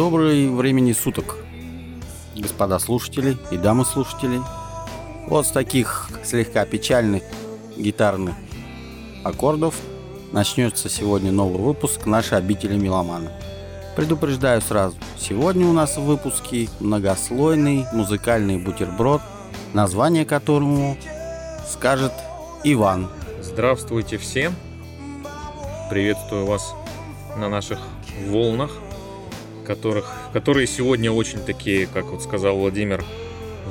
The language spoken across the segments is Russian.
Добрый времени суток, господа слушатели и дамы слушатели. Вот с таких слегка печальных гитарных аккордов начнется сегодня новый выпуск нашей обители Меломана. Предупреждаю сразу, сегодня у нас в выпуске многослойный музыкальный бутерброд, название которому скажет Иван. Здравствуйте всем! Приветствую вас на наших волнах, которых, которые сегодня очень такие, как вот сказал Владимир,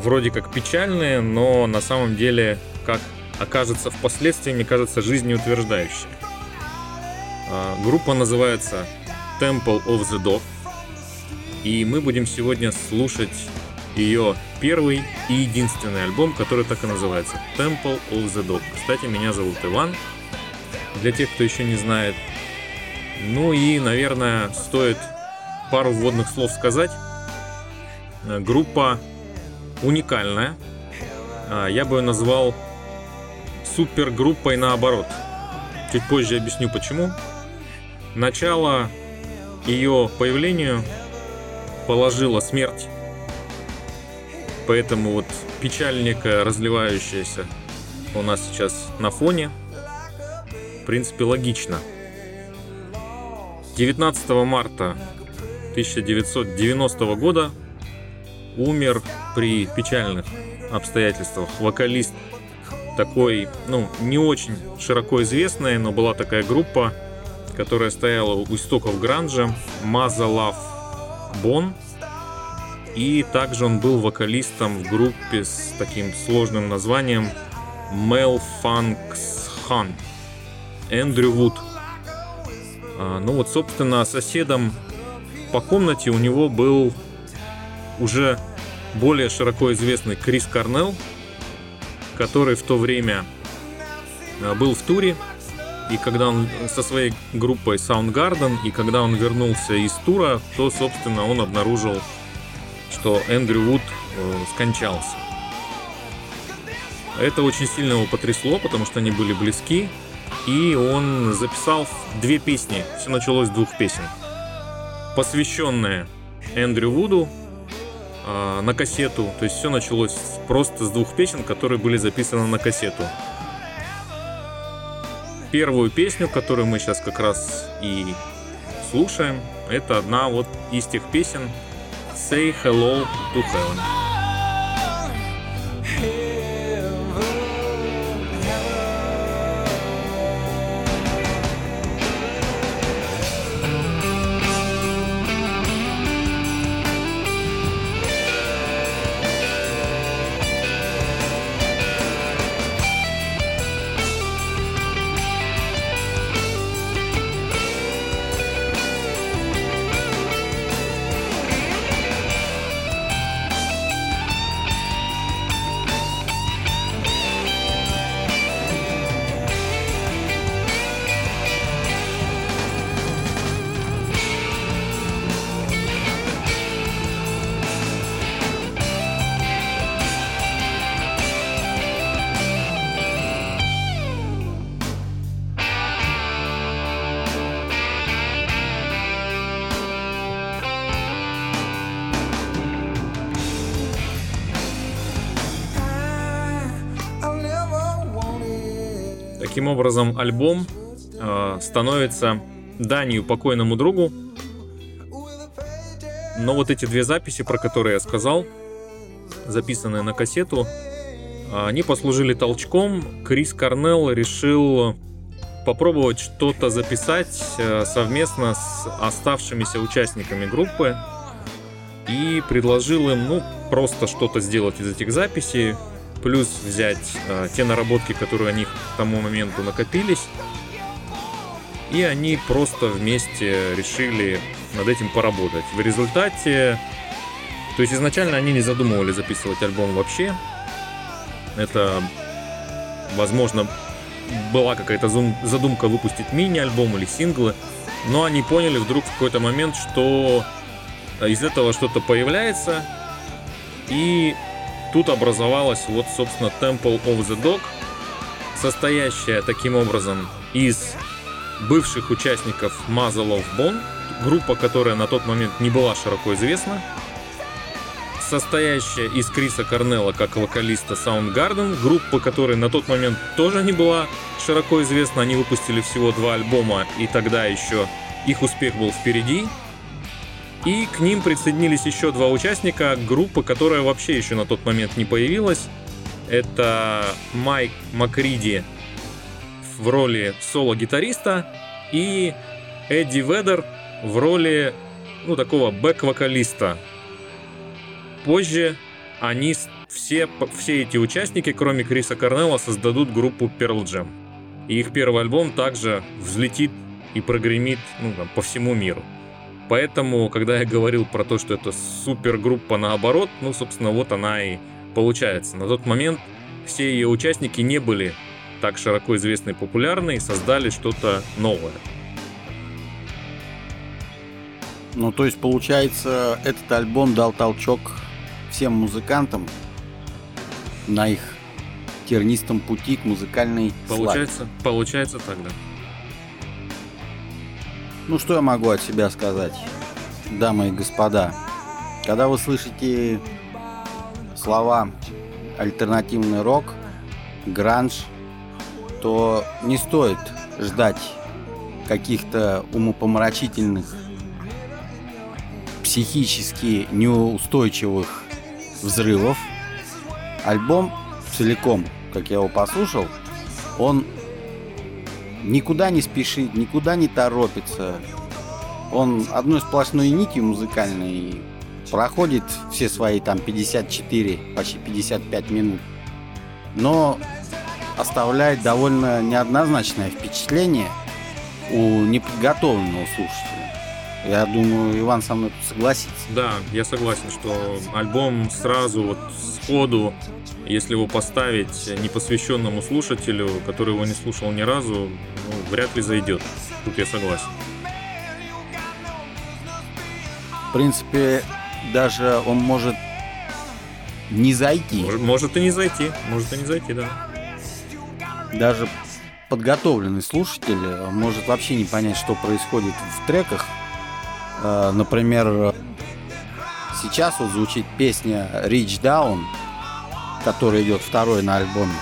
вроде как печальные, но на самом деле, как окажется впоследствии, мне кажется, жизнеутверждающие. А, группа называется Temple of the Dog, и мы будем сегодня слушать ее первый и единственный альбом, который так и называется Temple of the Dog. Кстати, меня зовут Иван, для тех, кто еще не знает. Ну и, наверное, стоит пару вводных слов сказать. Группа уникальная. А, я бы ее назвал супергруппой наоборот. Чуть позже объясню почему. Начало ее появлению положила смерть. Поэтому вот печаль некая разливающаяся у нас сейчас на фоне. В принципе, логично. 19 марта 1990 года умер при печальных обстоятельствах вокалист такой, ну, не очень широко известная, но была такая группа, которая стояла у истоков гранжа, Маза Love Бон. И также он был вокалистом в группе с таким сложным названием Mel Funks Han. Эндрю Вуд. А, ну вот, собственно, соседом по комнате у него был уже более широко известный Крис Корнелл, который в то время а, был в туре, и когда он со своей группой Soundgarden, и когда он вернулся из тура, то, собственно, он обнаружил, что Эндрю Вуд э, скончался. Это очень сильно его потрясло, потому что они были близки, и он записал две песни. Все началось с двух песен. Посвященные Эндрю Вуду э, на кассету. То есть все началось просто с двух песен, которые были записаны на кассету. Первую песню, которую мы сейчас как раз и слушаем, это одна вот из тех песен Say Hello to Heaven. Таким образом, альбом э, становится данью покойному другу. Но вот эти две записи, про которые я сказал, записанные на кассету, они послужили толчком. Крис Корнелл решил попробовать что-то записать э, совместно с оставшимися участниками группы и предложил им, ну, просто что-то сделать из этих записей, плюс взять э, те наработки, которые у них к тому моменту накопились, и они просто вместе решили над этим поработать. В результате, то есть изначально они не задумывали записывать альбом вообще. Это, возможно, была какая-то задумка выпустить мини-альбом или синглы, но они поняли вдруг в какой-то момент, что из этого что-то появляется, и Тут образовалась вот, собственно, Temple of the Dog, состоящая таким образом из бывших участников Muzzle of Bone, группа, которая на тот момент не была широко известна, состоящая из Криса Корнелла как вокалиста Soundgarden, группа, которая на тот момент тоже не была широко известна, они выпустили всего два альбома, и тогда еще их успех был впереди. И к ним присоединились еще два участника группы, которая вообще еще на тот момент не появилась. Это Майк Макриди в роли соло-гитариста и Эдди Ведер в роли ну, такого бэк-вокалиста. Позже они все, все эти участники, кроме Криса Корнелла, создадут группу Pearl Jam. И их первый альбом также взлетит и прогремит ну, там, по всему миру. Поэтому, когда я говорил про то, что это супергруппа наоборот, ну, собственно, вот она и получается. На тот момент все ее участники не были так широко известны и популярны и создали что-то новое. Ну, то есть, получается, этот альбом дал толчок всем музыкантам на их тернистом пути к музыкальной Получается, славе. получается так, да. Ну, что я могу от себя сказать, дамы и господа? Когда вы слышите слова альтернативный рок, гранж, то не стоит ждать каких-то умопомрачительных, психически неустойчивых взрывов. Альбом целиком, как я его послушал, он никуда не спешит, никуда не торопится. Он одной сплошной нитью музыкальной проходит все свои там 54, почти 55 минут. Но оставляет довольно неоднозначное впечатление у неподготовленного слушателя. Я думаю, Иван со мной согласится. Да, я согласен, что альбом сразу вот сходу, если его поставить непосвященному слушателю, который его не слушал ни разу, ну, вряд ли зайдет. Тут я согласен. В принципе, даже он может не зайти. Может, может и не зайти, может и не зайти, да. Даже подготовленный слушатель может вообще не понять, что происходит в треках. Э, Например, сейчас вот звучит песня Reach Down, которая идет второй на альбоме.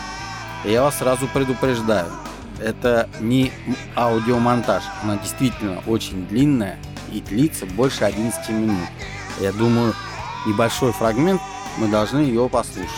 Я вас сразу предупреждаю, это не аудиомонтаж, она действительно очень длинная и длится больше 11 минут. Я думаю, небольшой фрагмент мы должны ее послушать.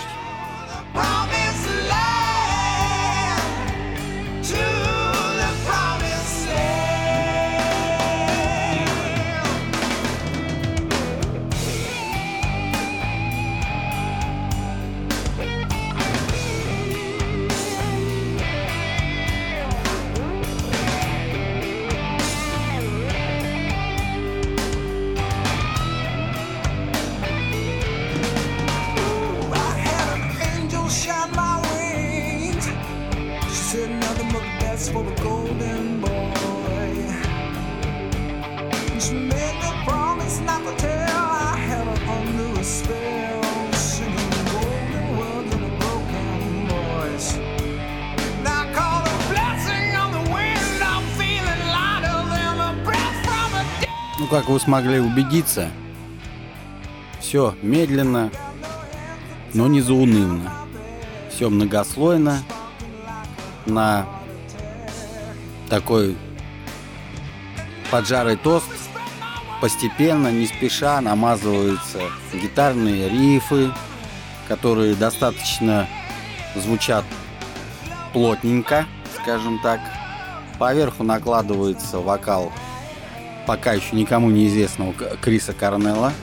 Смогли убедиться, все медленно, но не заунывно. Все многослойно, на такой поджарый тост постепенно, не спеша намазываются гитарные рифы, которые достаточно звучат плотненько, скажем так. Поверху накладывается вокал пока еще никому неизвестного Криса Корнелла,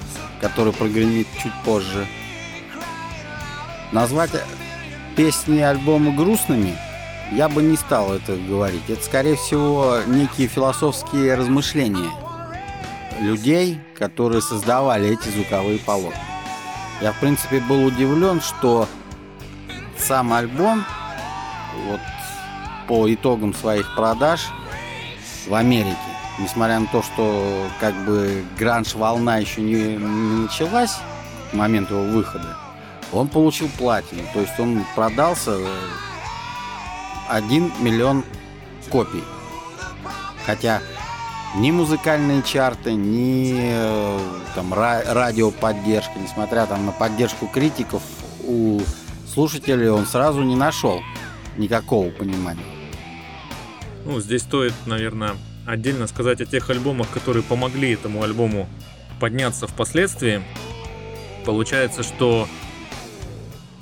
который прогремит чуть позже. Назвать песни альбома грустными я бы не стал это говорить. Это, скорее всего, некие философские размышления людей, которые создавали эти звуковые полотна. Я, в принципе, был удивлен, что сам альбом, вот по итогам своих продаж в Америке, несмотря на то, что как бы гранж-волна еще не, не началась к моменту его выхода, он получил платину. То есть он продался э, 1 миллион копий. Хотя ни музыкальные чарты, ни э, там ра- радиоподдержка, несмотря там на поддержку критиков, у слушателей он сразу не нашел никакого понимания. Ну, здесь стоит, наверное, отдельно сказать о тех альбомах, которые помогли этому альбому подняться впоследствии. Получается, что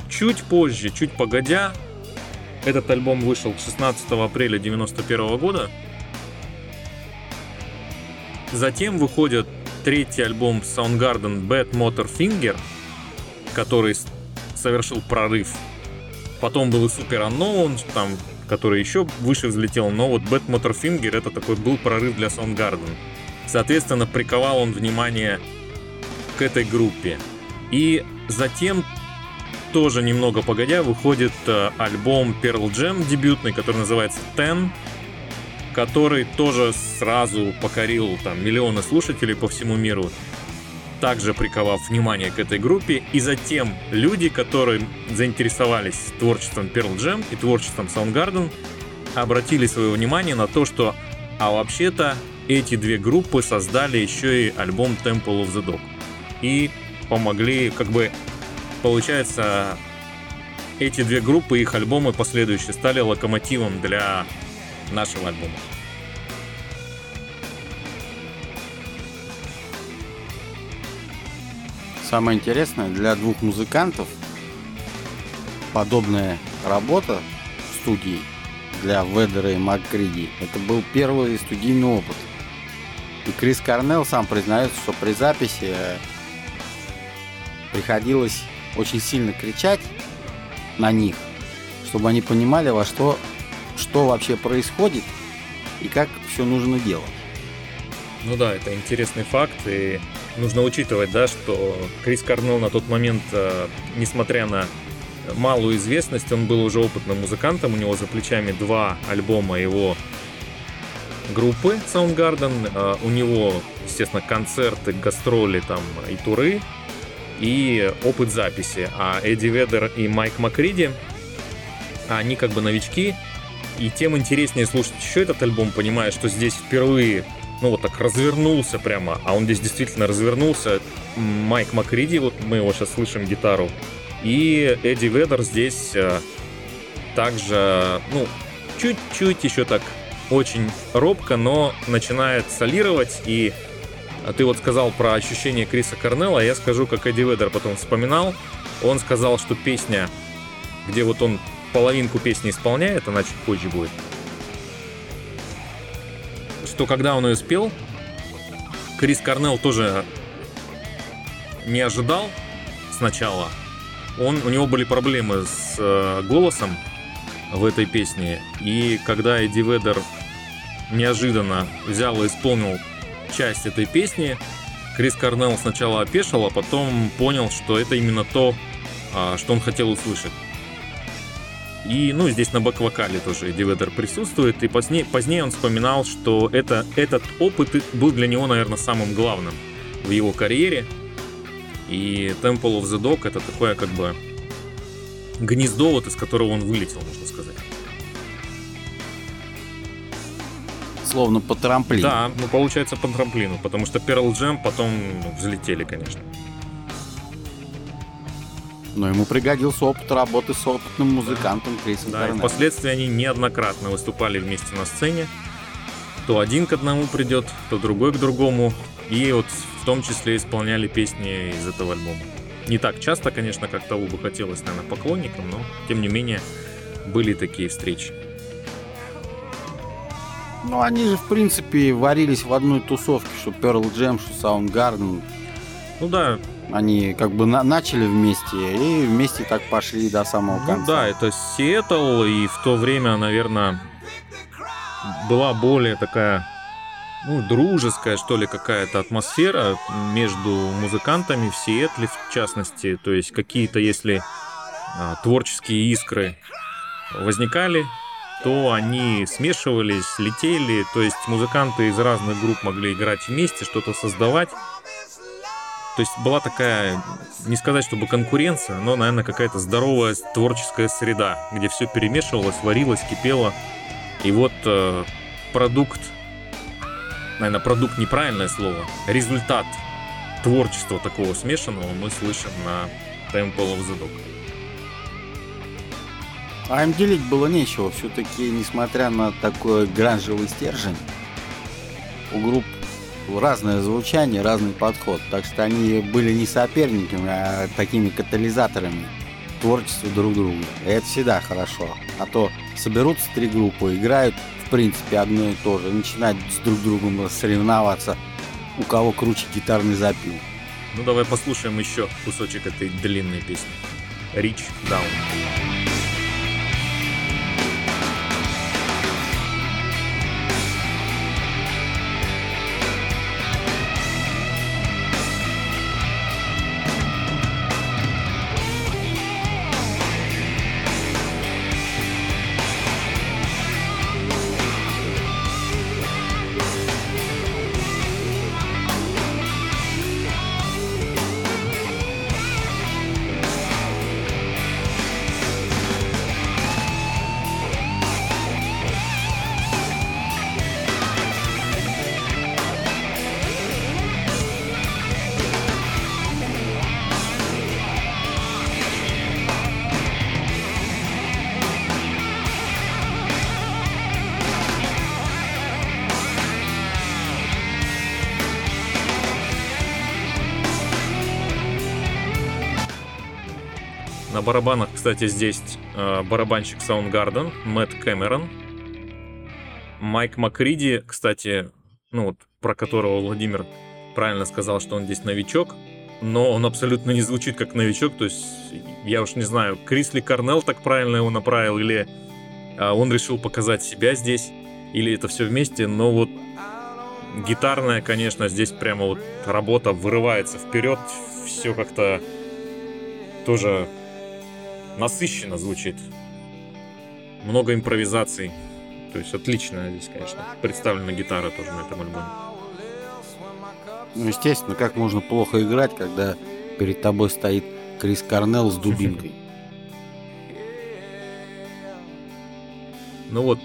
чуть позже, чуть погодя, этот альбом вышел 16 апреля 91 года. Затем выходит третий альбом Soundgarden Bad Motor Finger, который совершил прорыв. Потом был и Super Unknown, там, который еще выше взлетел, но вот Bad Motor Finger это такой был прорыв для Soundgarden. Соответственно, приковал он внимание к этой группе. И затем тоже немного погодя выходит э, альбом Pearl Jam дебютный, который называется Ten, который тоже сразу покорил там миллионы слушателей по всему миру, также приковав внимание к этой группе. И затем люди, которые заинтересовались творчеством Pearl Jam и творчеством Soundgarden, обратили свое внимание на то, что а вообще-то эти две группы создали еще и альбом Temple of the Dog. И помогли, как бы, получается, эти две группы, их альбомы последующие стали локомотивом для нашего альбома. Самое интересное, для двух музыкантов подобная работа в студии для Ведера и Маккриди это был первый студийный опыт. И Крис Корнелл сам признается, что при записи э, приходилось очень сильно кричать на них, чтобы они понимали, во что, что вообще происходит и как все нужно делать. Ну да, это интересный факт, и нужно учитывать, да, что Крис Корнелл на тот момент, э, несмотря на малую известность, он был уже опытным музыкантом, у него за плечами два альбома его группы Soundgarden, э, у него, естественно, концерты, гастроли там и туры, и опыт записи. А Эдди Ведер и Майк Макриди, они как бы новички, и тем интереснее слушать еще этот альбом, понимая, что здесь впервые ну вот так развернулся прямо, а он здесь действительно развернулся. Майк Макриди, вот мы его сейчас слышим гитару, и Эдди Ведер здесь э, также, ну, чуть-чуть еще так очень робко, но начинает солировать, и ты вот сказал про ощущение Криса Корнелла, я скажу, как Эдди Ведер потом вспоминал, он сказал, что песня, где вот он половинку песни исполняет, она чуть позже будет, что когда он ее спел, Крис Корнелл тоже не ожидал сначала. Он, у него были проблемы с э, голосом в этой песне. И когда Эдди Ведер неожиданно взял и исполнил часть этой песни, Крис Корнелл сначала опешил, а потом понял, что это именно то, а, что он хотел услышать. И, ну, здесь на бэк-вокале тоже Эдди Ведер присутствует. И позднее, позднее он вспоминал, что это, этот опыт был для него, наверное, самым главным в его карьере. И Temple of the Dog это такое как бы гнездо, вот из которого он вылетел, можно сказать. Словно по трамплину. Да, ну получается по трамплину, потому что Pearl Jam потом взлетели, конечно. Но ему пригодился опыт работы с опытным музыкантом Крисом Да, и Корнеллом. впоследствии они неоднократно выступали вместе на сцене. То один к одному придет, то другой к другому. И вот в том числе исполняли песни из этого альбома. Не так часто, конечно, как того бы хотелось, наверное, поклонникам, но тем не менее были такие встречи. Ну, они же, в принципе, варились в одной тусовке, что Pearl Jam, что Soundgarden. Ну да, Они как бы на- начали вместе и вместе так пошли до самого ну конца. да, это Сиэтл, и в то время, наверное, была более такая, ну, дружеская, что ли, какая-то атмосфера между музыкантами в Сиэтле, в частности. То есть какие-то, если а, творческие искры возникали, то они смешивались, летели, то есть музыканты из разных групп могли играть вместе, что-то создавать. То есть была такая, не сказать, чтобы конкуренция, но, наверное, какая-то здоровая творческая среда, где все перемешивалось, варилось, кипело. И вот э, продукт наверное, продукт неправильное слово, результат творчества такого смешанного мы слышим на Temple of the Dog. А им делить было нечего. Все-таки, несмотря на такой гранжевый стержень, у групп разное звучание, разный подход. Так что они были не соперниками, а такими катализаторами творчества друг друга. И это всегда хорошо. А то соберутся три группы, играют в принципе одно и то же, начинают с друг другом соревноваться, у кого круче гитарный запил. Ну давай послушаем еще кусочек этой длинной песни. Reach Down. Барабанах, кстати, здесь э, барабанщик Soundgarden Мэтт Кэмерон. Майк Макриди, кстати, ну вот, про которого Владимир правильно сказал, что он здесь новичок, но он абсолютно не звучит как новичок, то есть я уж не знаю, Крисли Корнелл так правильно его направил, или а, он решил показать себя здесь, или это все вместе, но вот гитарная, конечно, здесь прямо вот работа вырывается вперед, все как-то тоже насыщенно звучит. Много импровизаций. То есть отлично здесь, конечно. Представлена гитара тоже на этом альбоме. Ну, естественно, как можно плохо играть, когда перед тобой стоит Крис Корнелл с дубинкой. Ну вот,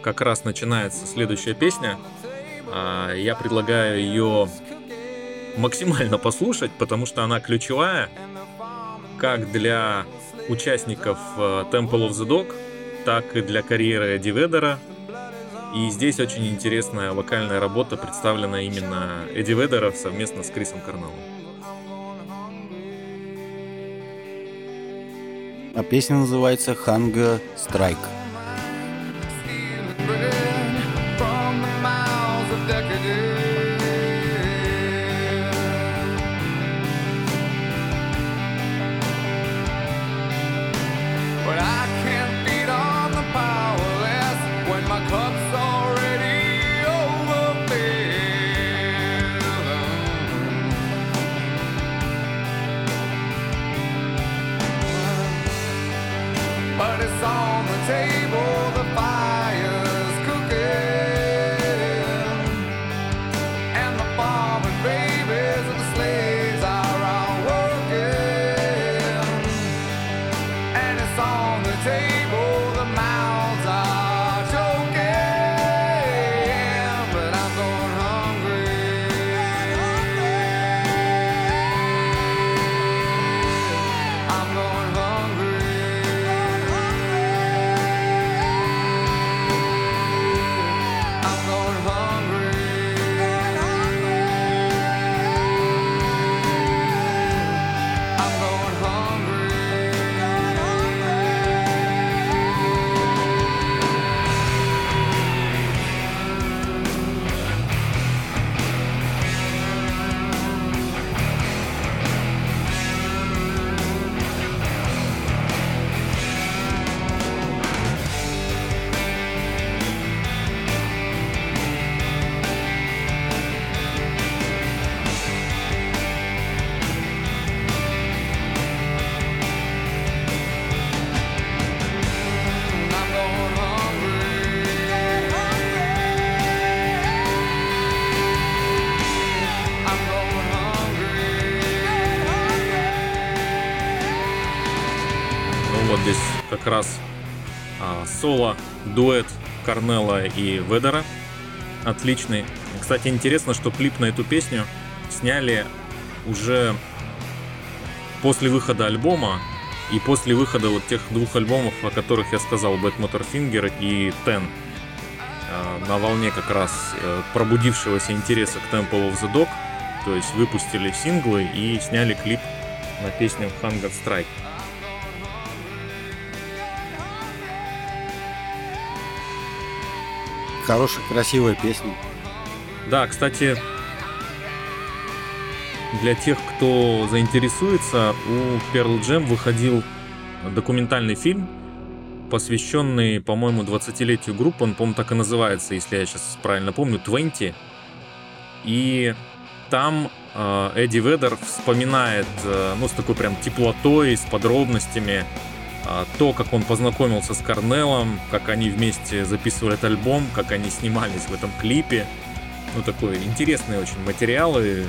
как раз начинается следующая песня. А, Я предлагаю ее максимально послушать, потому что она ключевая как для участников э, Temple of the Dog, так и для карьеры Эдди Ведера. И здесь очень интересная вокальная работа, представлена именно Эдди Ведера совместно с Крисом Корнеллом. А песня называется «Hunger Strike». Как раз а, соло, дуэт Корнелла и Ведера. отличный. Кстати, интересно, что клип на эту песню сняли уже после выхода альбома и после выхода вот тех двух альбомов, о которых я сказал, Black Motor Finger и Ten. Э, На волне как раз э, пробудившегося интереса к Temple of the Dog, то есть выпустили синглы и сняли клип на песню Hunger Strike. Хорошая, красивая песня. Да, кстати, для тех, кто заинтересуется, у Pearl Jam выходил документальный фильм, посвященный, по-моему, 20-летию группы. Он, по-моему, так и называется, если я сейчас правильно помню, 20. И там э, Эдди Ведер вспоминает, э, ну, с такой прям теплотой, с подробностями, то, как он познакомился с Корнелом, как они вместе записывали этот альбом, как они снимались в этом клипе. Ну, такой интересные очень материалы.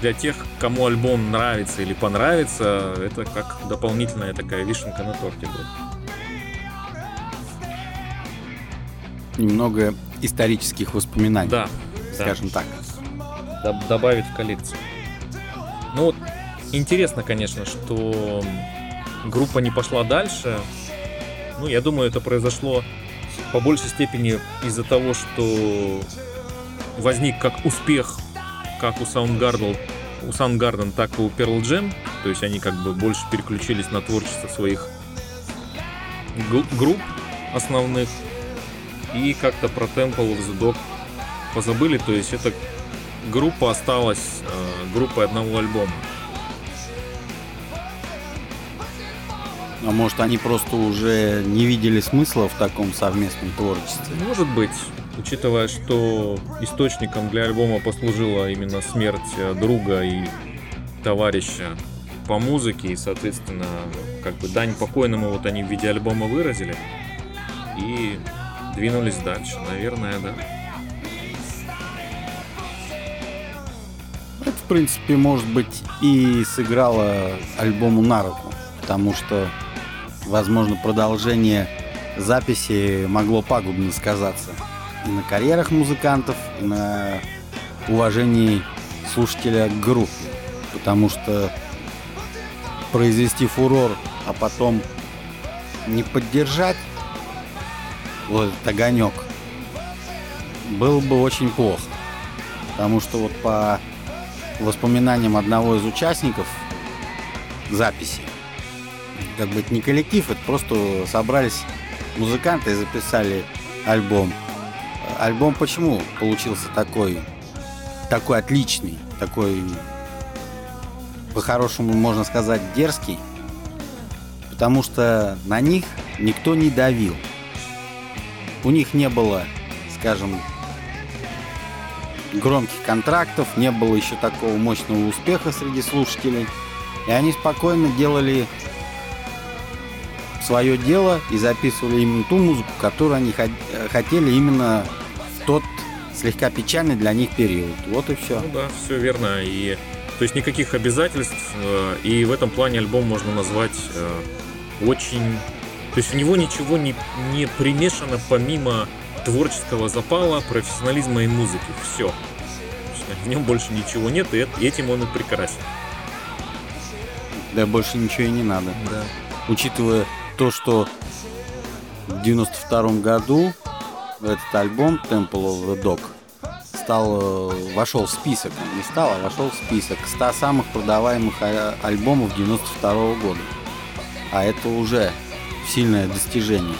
Для тех, кому альбом нравится или понравится, это как дополнительная такая вишенка на торте будет. Немного исторических воспоминаний, Да, скажем так. доб- добавить в коллекцию. Ну вот, интересно, конечно, что группа не пошла дальше. Ну, я думаю, это произошло по большей степени из-за того, что возник как успех, как у Soundgarden, у Soundgarden, так и у Pearl Jam. То есть они как бы больше переключились на творчество своих групп основных. И как-то про Temple of the Dog позабыли. То есть эта группа осталась э, группой одного альбома. А может, они просто уже не видели смысла в таком совместном творчестве? Может быть, учитывая, что источником для альбома послужила именно смерть друга и товарища по музыке, и, соответственно, как бы дань покойному вот они в виде альбома выразили и двинулись дальше. Наверное, да. Это, в принципе, может быть, и сыграло альбому на руку, потому что, возможно, продолжение записи могло пагубно сказаться и на карьерах музыкантов, и на уважении слушателя к группе, потому что произвести фурор, а потом не поддержать вот этот огонек было бы очень плохо. Потому что вот по воспоминаниям одного из участников записи, как бы это не коллектив, это просто собрались музыканты и записали альбом. Альбом почему получился такой, такой отличный, такой, по-хорошему можно сказать, дерзкий? Потому что на них никто не давил. У них не было, скажем, громких контрактов, не было еще такого мощного успеха среди слушателей. И они спокойно делали свое дело и записывали именно ту музыку, которую они э, хотели именно в тот слегка печальный для них период. Вот и все. Ну да, все верно. И то есть никаких обязательств. э, И в этом плане альбом можно назвать э, очень. То есть в него ничего не, не примешано помимо творческого запала, профессионализма и музыки. Все. В нем больше ничего нет, и эт- этим он и прекрасен. Да больше ничего и не надо. Да. Учитывая то, что в 92 году этот альбом Temple of the Dog стал, э, вошел в список, не стал, а вошел в список 100 самых продаваемых а- альбомов 92 года. А это уже сильное достижение.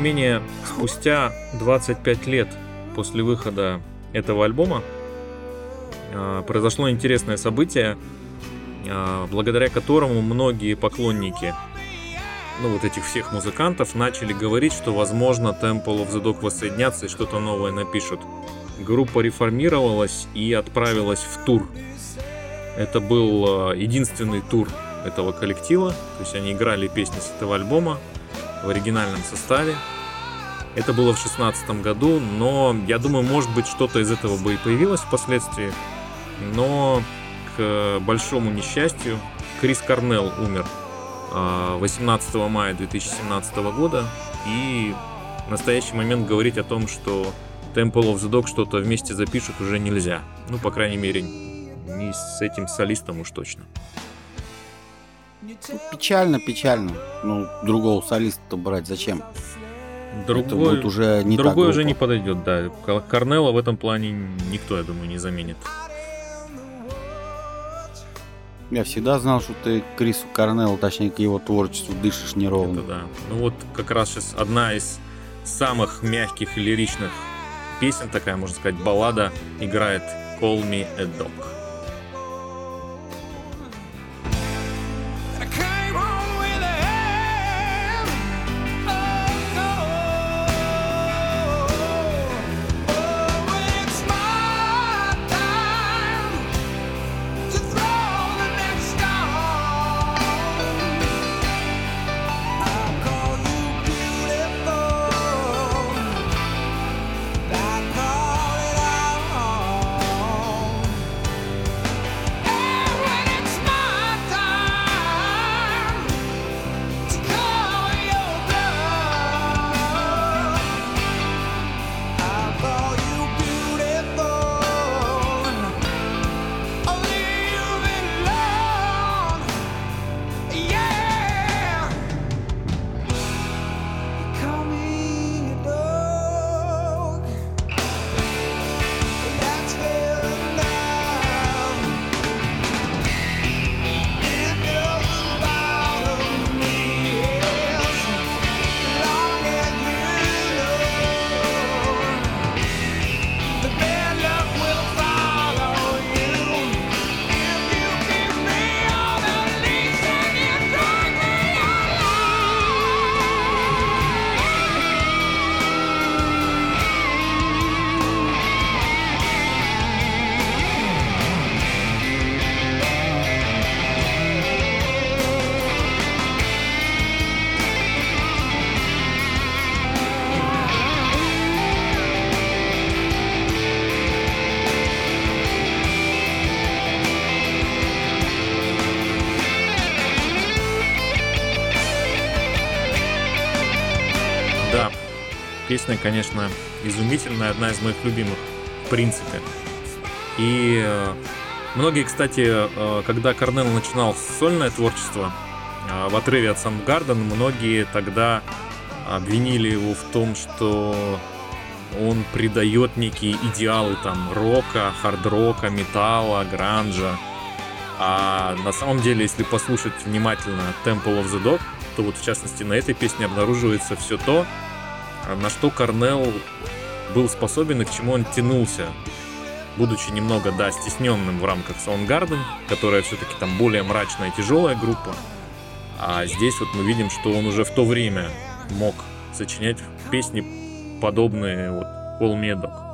Не менее, спустя 25 лет после выхода этого альбома а, произошло интересное событие, а, благодаря которому многие поклонники ну, вот этих всех музыкантов начали говорить, что, возможно, Temple of the Dog воссоединятся и что-то новое напишут. Группа реформировалась и отправилась в тур. Это был а, единственный тур этого коллектива, то есть они играли песни с этого альбома в оригинальном составе. Это было в шестнадцатом году, но я думаю, может быть, что-то из этого бы и появилось впоследствии. Но к большому несчастью, Крис Корнелл умер а, 18 мая 2017 года. И в настоящий момент говорить о том, что Temple of the Dog что-то вместе запишут уже нельзя. Ну, по крайней мере, не с этим солистом уж точно. Печально, печально. Ну, другого солиста брать зачем? Это Другой, будет уже не другой уже не подойдет, да. Кор- Корнелла в этом плане никто, я думаю, не заменит. Я всегда знал, что ты к Крису Корнеллу, точнее, к его творчеству дышишь неровно. Это да. Ну вот как раз сейчас одна из самых мягких и лиричных песен, такая, можно сказать, баллада, играет Call Me a Dog. Песня, конечно, изумительная, одна из моих любимых, в принципе. И э, многие, кстати, э, когда Корнелл начинал сольное творчество, э, в отрыве от Soundgarden, многие тогда обвинили его в том, что он придает некие идеалы там рока, хард-рока, металла, гранжа. А на самом деле, если послушать внимательно Temple of the Dog, то вот в частности на этой песне обнаруживается все то, на что Корнелл был способен и к чему он тянулся, будучи немного, да, стесненным в рамках Soundgarden, которая все-таки там более мрачная и тяжелая группа. А здесь вот мы видим, что он уже в то время мог сочинять песни подобные вот Dog.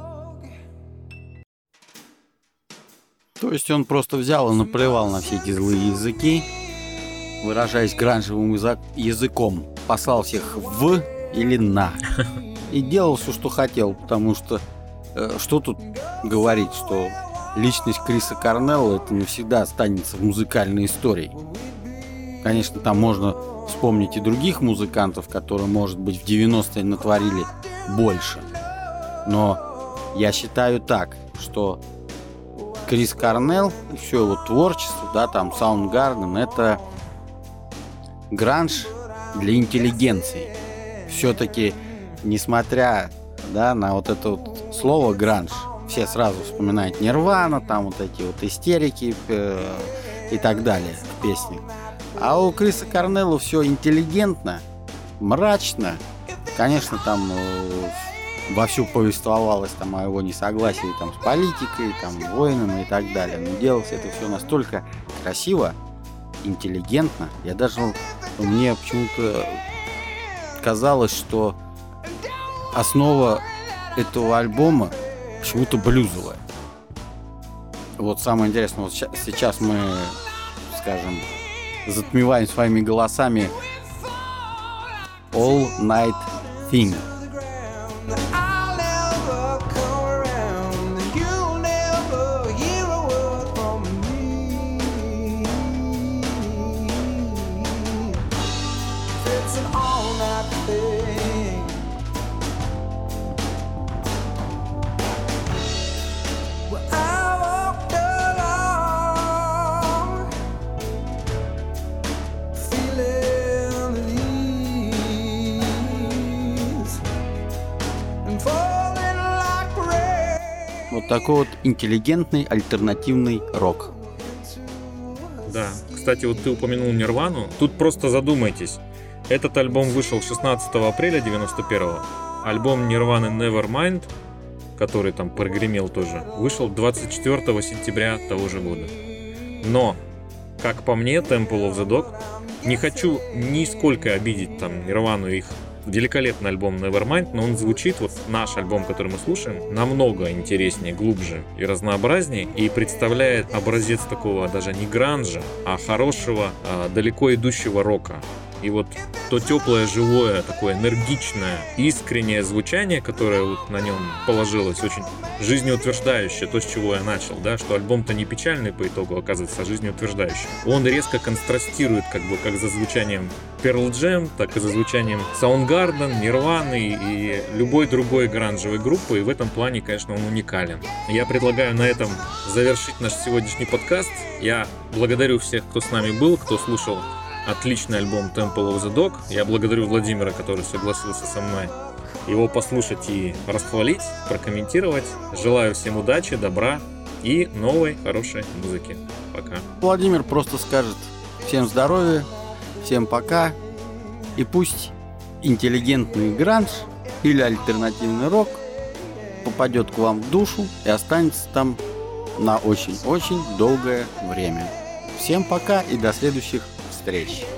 То есть он просто взял и наплевал на все эти злые языки, выражаясь гранжевым язык- языком, послал всех в или на. И делал все, что хотел, потому что э, что тут говорить, что личность Криса Корнелла это навсегда останется в музыкальной истории. Конечно, там можно вспомнить и других музыкантов, которые, может быть, в 90-е натворили больше. Но я считаю так, что Крис Корнелл и все его творчество, да, там Soundgarden, это гранж для интеллигенции. Все-таки, несмотря да, на вот это вот слово гранж, все сразу вспоминают Нирвана, там вот эти вот истерики э, и так далее. песни. А у Криса Корнелла все интеллигентно, мрачно. Конечно, там э, вовсю повествовалось там о его несогласии там с политикой, там воинами и так далее. Но делалось это все настолько красиво, интеллигентно. Я даже мне почему-то казалось, что основа этого альбома почему-то блюзовая. Вот самое интересное, вот сейчас мы, скажем, затмеваем своими голосами All Night Thing. Такой вот интеллигентный альтернативный рок. Да. Кстати, вот ты упомянул Нирвану. Тут просто задумайтесь. Этот альбом вышел 16 апреля 91 Альбом Нирваны Nevermind, который там прогремел тоже, вышел 24 сентября того же года. Но, как по мне, Temple of the Dog, не хочу нисколько обидеть там Нирвану их великолепный альбом Nevermind, но он звучит, вот наш альбом, который мы слушаем, намного интереснее, глубже и разнообразнее, и представляет образец такого даже не гранжа, а хорошего, а, далеко идущего рока. И вот то теплое, живое, такое энергичное, искреннее звучание, которое вот на нем положилось, очень жизнеутверждающее, то, с чего я начал, да, что альбом-то не печальный по итогу оказывается, а жизнеутверждающий. Он резко контрастирует как бы как за звучанием Pearl Jam, так и за звучанием Soundgarden, Nirvana и любой другой гранжевой группы, и в этом плане, конечно, он уникален. Я предлагаю на этом завершить наш сегодняшний подкаст. Я благодарю всех, кто с нами был, кто слушал отличный альбом Temple of the Dog. Я благодарю Владимира, который согласился со мной его послушать и расхвалить, прокомментировать. Желаю всем удачи, добра и новой хорошей музыки. Пока. Владимир просто скажет всем здоровья, всем пока. И пусть интеллигентный гранж или альтернативный рок попадет к вам в душу и останется там на очень-очень долгое время. Всем пока и до следующих встреч. It's an